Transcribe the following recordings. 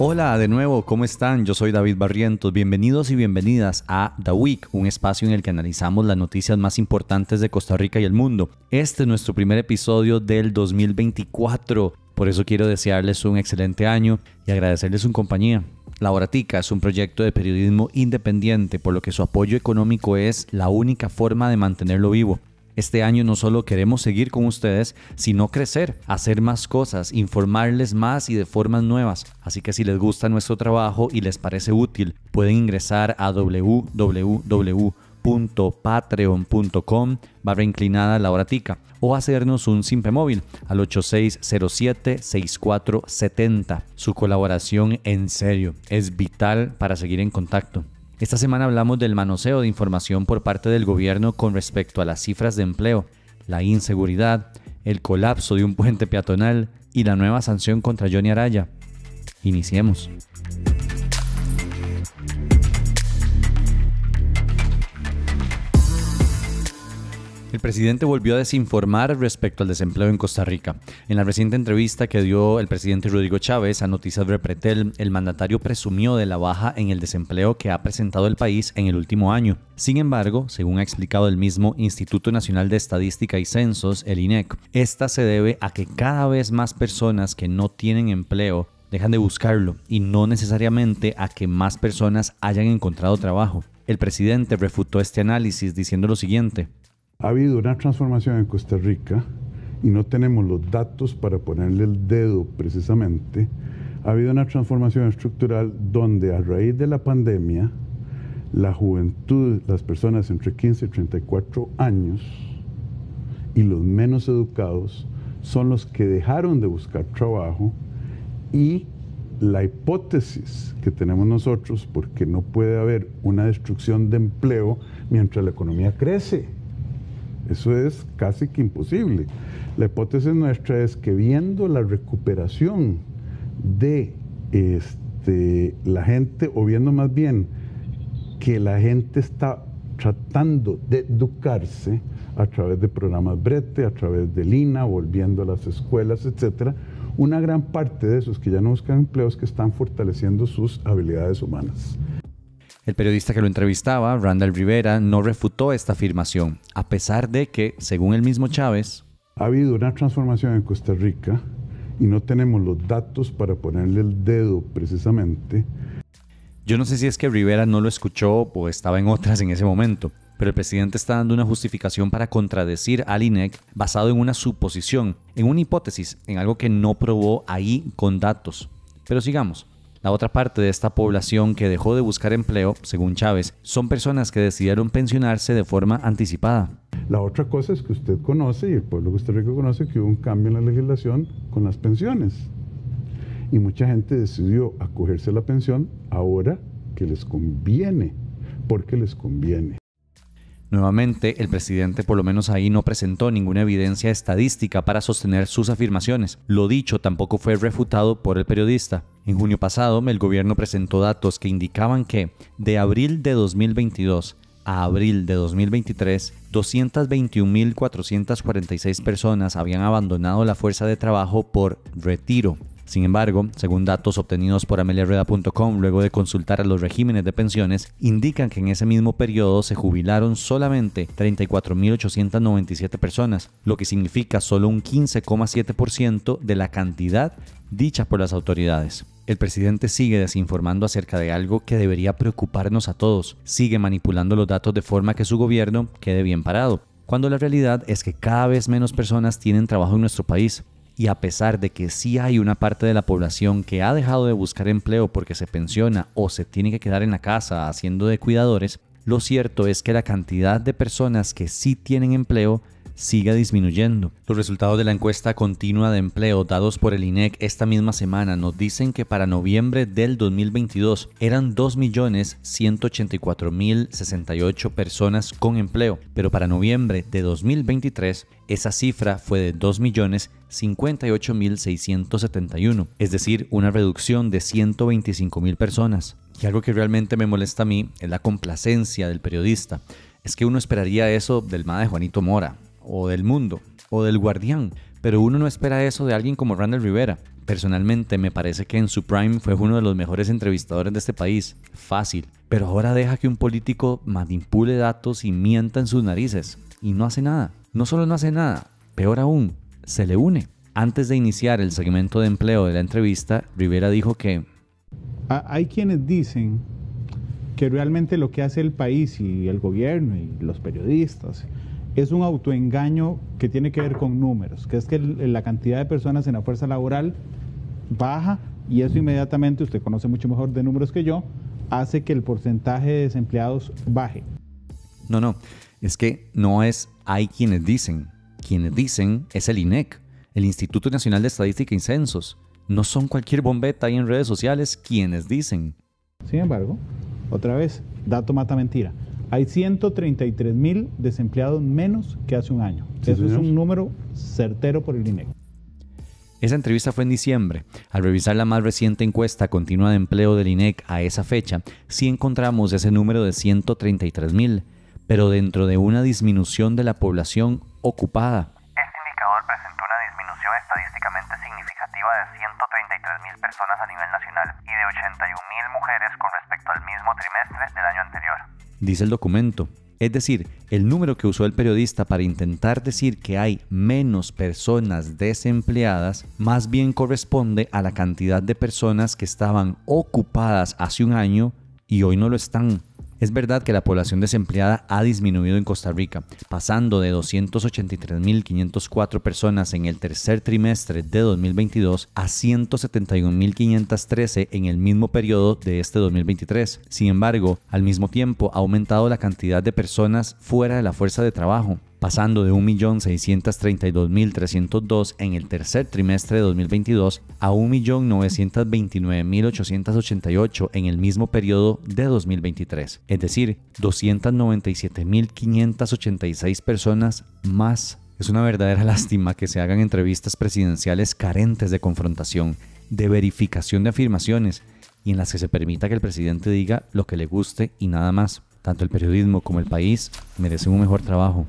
Hola de nuevo, ¿cómo están? Yo soy David Barrientos. Bienvenidos y bienvenidas a The Week, un espacio en el que analizamos las noticias más importantes de Costa Rica y el mundo. Este es nuestro primer episodio del 2024. Por eso quiero desearles un excelente año y agradecerles su compañía. La Horatica es un proyecto de periodismo independiente, por lo que su apoyo económico es la única forma de mantenerlo vivo. Este año no solo queremos seguir con ustedes, sino crecer, hacer más cosas, informarles más y de formas nuevas. Así que si les gusta nuestro trabajo y les parece útil, pueden ingresar a www.patreon.com barra inclinada la horatica o hacernos un simple móvil al 8607-6470. Su colaboración en serio es vital para seguir en contacto. Esta semana hablamos del manoseo de información por parte del gobierno con respecto a las cifras de empleo, la inseguridad, el colapso de un puente peatonal y la nueva sanción contra Johnny Araya. Iniciemos. El presidente volvió a desinformar respecto al desempleo en Costa Rica. En la reciente entrevista que dio el presidente Rodrigo Chávez a Noticias Repretel, el mandatario presumió de la baja en el desempleo que ha presentado el país en el último año. Sin embargo, según ha explicado el mismo Instituto Nacional de Estadística y Censos, el INEC, esta se debe a que cada vez más personas que no tienen empleo dejan de buscarlo y no necesariamente a que más personas hayan encontrado trabajo. El presidente refutó este análisis diciendo lo siguiente. Ha habido una transformación en Costa Rica y no tenemos los datos para ponerle el dedo precisamente. Ha habido una transformación estructural donde a raíz de la pandemia, la juventud, las personas entre 15 y 34 años y los menos educados son los que dejaron de buscar trabajo y la hipótesis que tenemos nosotros, porque no puede haber una destrucción de empleo mientras la economía crece eso es casi que imposible. La hipótesis nuestra es que viendo la recuperación de este, la gente, o viendo más bien que la gente está tratando de educarse a través de programas Brete, a través de Lina, volviendo a las escuelas, etcétera, una gran parte de esos que ya no buscan empleos que están fortaleciendo sus habilidades humanas. El periodista que lo entrevistaba, Randall Rivera, no refutó esta afirmación, a pesar de que, según el mismo Chávez, ha habido una transformación en Costa Rica y no tenemos los datos para ponerle el dedo precisamente. Yo no sé si es que Rivera no lo escuchó o estaba en otras en ese momento, pero el presidente está dando una justificación para contradecir al INEC basado en una suposición, en una hipótesis, en algo que no probó ahí con datos. Pero sigamos. La otra parte de esta población que dejó de buscar empleo, según Chávez, son personas que decidieron pensionarse de forma anticipada. La otra cosa es que usted conoce, y el pueblo de Costa Rica conoce, que hubo un cambio en la legislación con las pensiones. Y mucha gente decidió acogerse a la pensión ahora que les conviene, porque les conviene. Nuevamente, el presidente por lo menos ahí no presentó ninguna evidencia estadística para sostener sus afirmaciones. Lo dicho tampoco fue refutado por el periodista. En junio pasado, el gobierno presentó datos que indicaban que de abril de 2022 a abril de 2023, 221.446 personas habían abandonado la fuerza de trabajo por retiro sin embargo, según datos obtenidos por ameliareda.com luego de consultar a los regímenes de pensiones, indican que en ese mismo periodo se jubilaron solamente 34.897 personas, lo que significa solo un 15,7% de la cantidad dicha por las autoridades. El presidente sigue desinformando acerca de algo que debería preocuparnos a todos, sigue manipulando los datos de forma que su gobierno quede bien parado, cuando la realidad es que cada vez menos personas tienen trabajo en nuestro país y a pesar de que sí hay una parte de la población que ha dejado de buscar empleo porque se pensiona o se tiene que quedar en la casa haciendo de cuidadores, lo cierto es que la cantidad de personas que sí tienen empleo siga disminuyendo. Los resultados de la encuesta continua de empleo dados por el INEC esta misma semana nos dicen que para noviembre del 2022 eran 2.184.068 personas con empleo, pero para noviembre de 2023 esa cifra fue de 2.058.671, es decir, una reducción de 125.000 personas. Y algo que realmente me molesta a mí es la complacencia del periodista. Es que uno esperaría eso del MA de Juanito Mora, o del mundo, o del guardián, pero uno no espera eso de alguien como Randall Rivera. Personalmente me parece que en su prime fue uno de los mejores entrevistadores de este país. Fácil. Pero ahora deja que un político manipule datos y mienta en sus narices. Y no hace nada. No solo no hace nada, peor aún, se le une. Antes de iniciar el segmento de empleo de la entrevista, Rivera dijo que... Hay quienes dicen que realmente lo que hace el país y el gobierno y los periodistas es un autoengaño que tiene que ver con números, que es que la cantidad de personas en la fuerza laboral baja y eso inmediatamente, usted conoce mucho mejor de números que yo, hace que el porcentaje de desempleados baje. No, no, es que no es hay quienes dicen. Quienes dicen es el INEC, el Instituto Nacional de Estadística y Censos. No son cualquier bombeta ahí en redes sociales quienes dicen. Sin embargo, otra vez, dato mata mentira. Hay 133 mil desempleados menos que hace un año. Eso es un número certero por el INEC. Esa entrevista fue en diciembre. Al revisar la más reciente encuesta continua de empleo del INEC a esa fecha, sí encontramos ese número de 133 mil, pero dentro de una disminución de la población ocupada. Este indicador presentó una disminución estadísticamente significativa de 133 mil personas a nivel nacional y de 81 mil mujeres con respecto al mismo trimestre del año anterior. Dice el documento. Es decir, el número que usó el periodista para intentar decir que hay menos personas desempleadas más bien corresponde a la cantidad de personas que estaban ocupadas hace un año y hoy no lo están. Es verdad que la población desempleada ha disminuido en Costa Rica, pasando de 283.504 personas en el tercer trimestre de 2022 a 171.513 en el mismo periodo de este 2023. Sin embargo, al mismo tiempo ha aumentado la cantidad de personas fuera de la fuerza de trabajo, pasando de 1.632.302 en el tercer trimestre de 2022 a 1.929.888 en el mismo periodo de 2023, es decir, 297.586 personas más. Es una verdadera lástima que se hagan entrevistas presidenciales carentes de confrontación, de verificación de afirmaciones y en las que se permita que el presidente diga lo que le guste y nada más. Tanto el periodismo como el país merecen un mejor trabajo.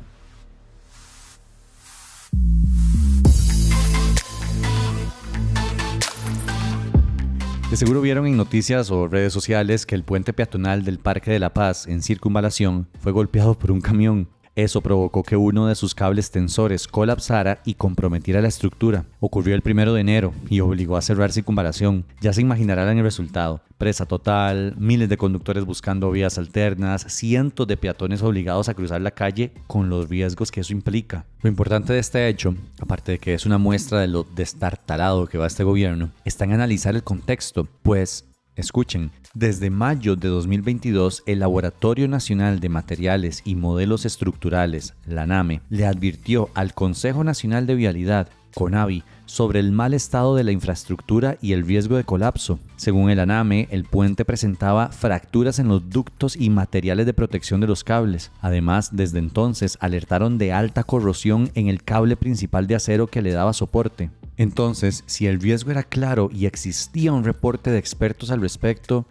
De seguro vieron en noticias o redes sociales que el puente peatonal del Parque de la Paz en circunvalación fue golpeado por un camión. Eso provocó que uno de sus cables tensores colapsara y comprometiera la estructura. Ocurrió el primero de enero y obligó a cerrar circunvalación. Ya se imaginarán el resultado. Presa total, miles de conductores buscando vías alternas, cientos de peatones obligados a cruzar la calle con los riesgos que eso implica. Lo importante de este hecho, aparte de que es una muestra de lo destartalado que va este gobierno, está en analizar el contexto, pues Escuchen, desde mayo de 2022, el Laboratorio Nacional de Materiales y Modelos Estructurales, la NAME, le advirtió al Consejo Nacional de Vialidad, CONAVI, sobre el mal estado de la infraestructura y el riesgo de colapso. Según el ANAME, el puente presentaba fracturas en los ductos y materiales de protección de los cables. Además, desde entonces alertaron de alta corrosión en el cable principal de acero que le daba soporte. Entonces, si el riesgo era claro y existía un reporte de expertos al respecto,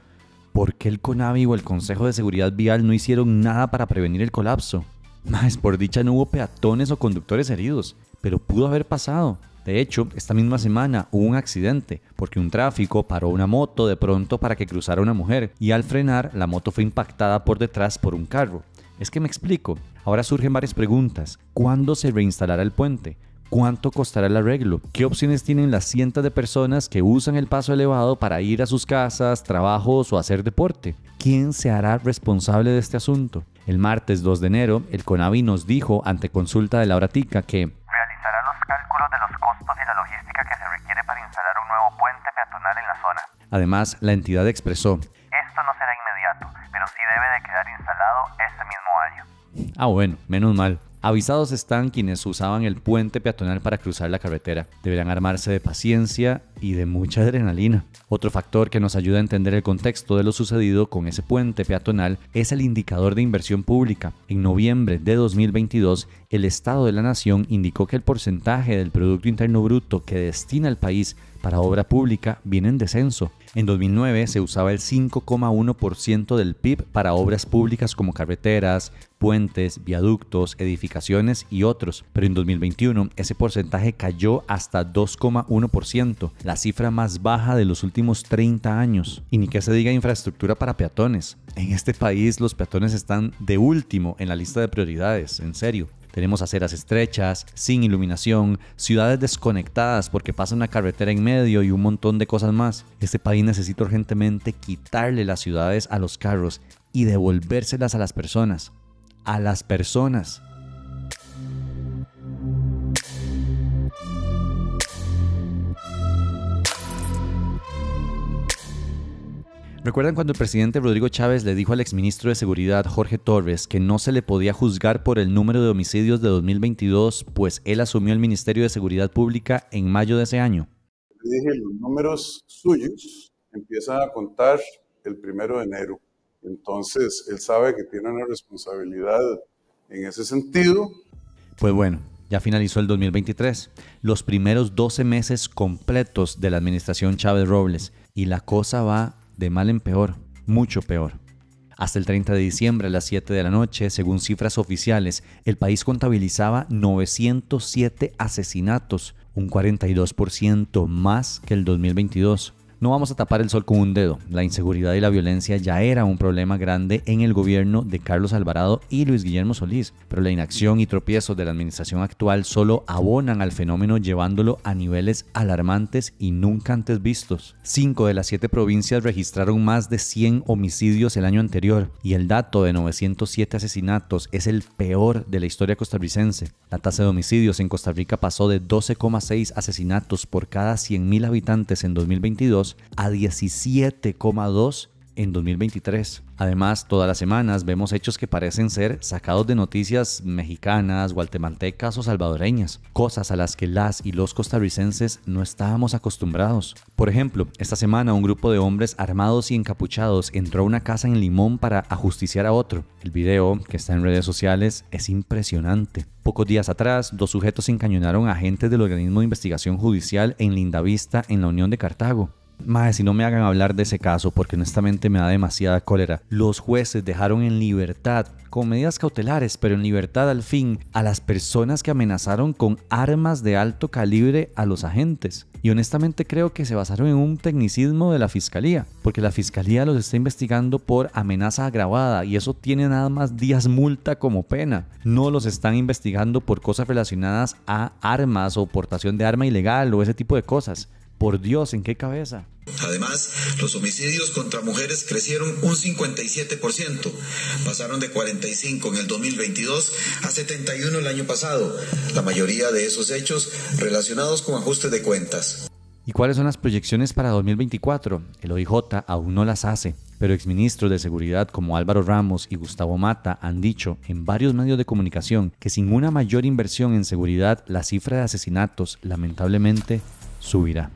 ¿por qué el CONAVI o el Consejo de Seguridad Vial no hicieron nada para prevenir el colapso? Más por dicha no hubo peatones o conductores heridos, pero pudo haber pasado. De hecho, esta misma semana hubo un accidente porque un tráfico paró una moto de pronto para que cruzara una mujer y al frenar la moto fue impactada por detrás por un carro. Es que me explico. Ahora surgen varias preguntas. ¿Cuándo se reinstalará el puente? ¿Cuánto costará el arreglo? ¿Qué opciones tienen las cientos de personas que usan el paso elevado para ir a sus casas, trabajos o hacer deporte? ¿Quién se hará responsable de este asunto? El martes 2 de enero, el CONAVI nos dijo ante consulta de Laura Tica que realizará los cálculos de los costos y la logística que se requiere para instalar un nuevo puente peatonal en la zona. Además, la entidad expresó, Esto no será inmediato, pero sí debe de quedar instalado este mismo año. ah bueno, menos mal. Avisados están quienes usaban el puente peatonal para cruzar la carretera. Deberán armarse de paciencia y de mucha adrenalina. Otro factor que nos ayuda a entender el contexto de lo sucedido con ese puente peatonal es el indicador de inversión pública. En noviembre de 2022, el Estado de la Nación indicó que el porcentaje del Producto Interno Bruto que destina el país para obra pública viene en descenso. En 2009 se usaba el 5,1% del PIB para obras públicas como carreteras, puentes, viaductos, edificaciones y otros, pero en 2021 ese porcentaje cayó hasta 2,1%, la cifra más baja de los últimos 30 años. Y ni que se diga infraestructura para peatones. En este país los peatones están de último en la lista de prioridades, en serio. Tenemos aceras estrechas, sin iluminación, ciudades desconectadas porque pasa una carretera en medio y un montón de cosas más. Este país necesita urgentemente quitarle las ciudades a los carros y devolvérselas a las personas. A las personas. ¿Recuerdan cuando el presidente Rodrigo Chávez le dijo al exministro de Seguridad Jorge Torres que no se le podía juzgar por el número de homicidios de 2022, pues él asumió el Ministerio de Seguridad Pública en mayo de ese año? Le dije, los números suyos empiezan a contar el primero de enero. Entonces, él sabe que tiene una responsabilidad en ese sentido. Pues bueno, ya finalizó el 2023, los primeros 12 meses completos de la administración Chávez Robles, y la cosa va de mal en peor, mucho peor. Hasta el 30 de diciembre a las 7 de la noche, según cifras oficiales, el país contabilizaba 907 asesinatos, un 42% más que el 2022. No vamos a tapar el sol con un dedo. La inseguridad y la violencia ya era un problema grande en el gobierno de Carlos Alvarado y Luis Guillermo Solís, pero la inacción y tropiezos de la administración actual solo abonan al fenómeno llevándolo a niveles alarmantes y nunca antes vistos. Cinco de las siete provincias registraron más de 100 homicidios el año anterior y el dato de 907 asesinatos es el peor de la historia costarricense. La tasa de homicidios en Costa Rica pasó de 12,6 asesinatos por cada 100.000 habitantes en 2022 a 17,2 en 2023. Además, todas las semanas vemos hechos que parecen ser sacados de noticias mexicanas, guatemaltecas o salvadoreñas, cosas a las que las y los costarricenses no estábamos acostumbrados. Por ejemplo, esta semana un grupo de hombres armados y encapuchados entró a una casa en Limón para ajusticiar a otro. El video, que está en redes sociales, es impresionante. Pocos días atrás, dos sujetos encañonaron a agentes del organismo de investigación judicial en Lindavista, en la Unión de Cartago. Más si no me hagan hablar de ese caso, porque honestamente me da demasiada cólera. Los jueces dejaron en libertad, con medidas cautelares, pero en libertad al fin, a las personas que amenazaron con armas de alto calibre a los agentes. Y honestamente creo que se basaron en un tecnicismo de la fiscalía, porque la fiscalía los está investigando por amenaza agravada y eso tiene nada más días multa como pena. No los están investigando por cosas relacionadas a armas o portación de arma ilegal o ese tipo de cosas. Por Dios, ¿en qué cabeza? Además, los homicidios contra mujeres crecieron un 57%, pasaron de 45 en el 2022 a 71 el año pasado, la mayoría de esos hechos relacionados con ajustes de cuentas. ¿Y cuáles son las proyecciones para 2024? El OIJ aún no las hace, pero exministros de seguridad como Álvaro Ramos y Gustavo Mata han dicho en varios medios de comunicación que sin una mayor inversión en seguridad, la cifra de asesinatos lamentablemente subirá.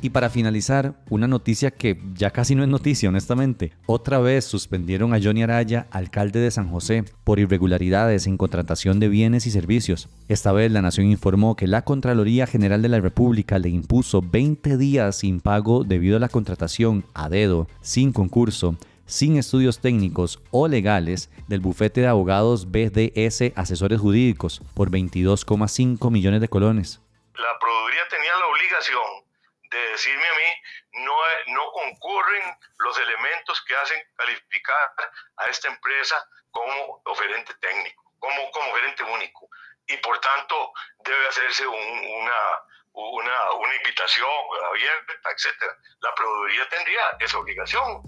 Y para finalizar, una noticia que ya casi no es noticia, honestamente. Otra vez suspendieron a Johnny Araya, alcalde de San José, por irregularidades en contratación de bienes y servicios. Esta vez la Nación informó que la Contraloría General de la República le impuso 20 días sin pago debido a la contratación a dedo, sin concurso, sin estudios técnicos o legales del bufete de abogados BDS Asesores Jurídicos por 22,5 millones de colones. La Procuraduría tenía la obligación de decirme a mí, no, no concurren los elementos que hacen calificar a esta empresa como oferente técnico, como, como gerente único. Y por tanto debe hacerse una, una, una invitación abierta, etc. La Procuraduría tendría esa obligación.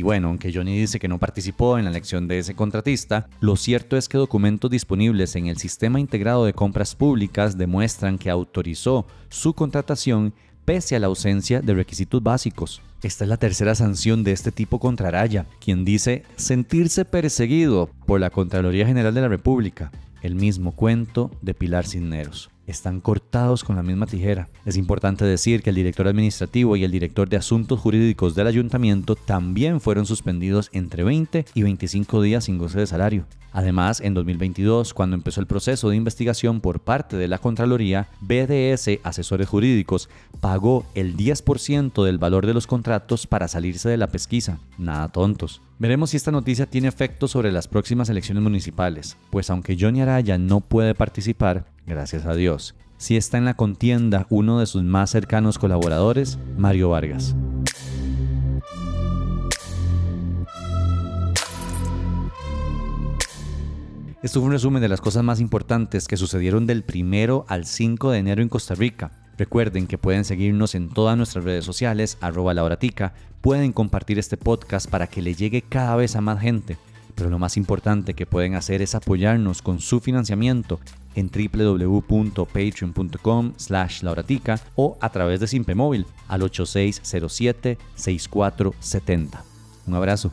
Y bueno, aunque Johnny dice que no participó en la elección de ese contratista, lo cierto es que documentos disponibles en el Sistema Integrado de Compras Públicas demuestran que autorizó su contratación pese a la ausencia de requisitos básicos. Esta es la tercera sanción de este tipo contra Araya, quien dice sentirse perseguido por la Contraloría General de la República. El mismo cuento de Pilar Cisneros. Están cortados con la misma tijera. Es importante decir que el director administrativo y el director de asuntos jurídicos del ayuntamiento también fueron suspendidos entre 20 y 25 días sin goce de salario. Además, en 2022, cuando empezó el proceso de investigación por parte de la Contraloría, BDS Asesores Jurídicos pagó el 10% del valor de los contratos para salirse de la pesquisa. Nada tontos. Veremos si esta noticia tiene efecto sobre las próximas elecciones municipales, pues aunque Johnny Araya no puede participar, gracias a Dios, sí está en la contienda uno de sus más cercanos colaboradores, Mario Vargas. Esto fue un resumen de las cosas más importantes que sucedieron del 1 al 5 de enero en Costa Rica. Recuerden que pueden seguirnos en todas nuestras redes sociales, arroba pueden compartir este podcast para que le llegue cada vez a más gente. Pero lo más importante que pueden hacer es apoyarnos con su financiamiento en www.patreon.com slash lauratica o a través de Simpe Móvil al 8607-6470. Un abrazo.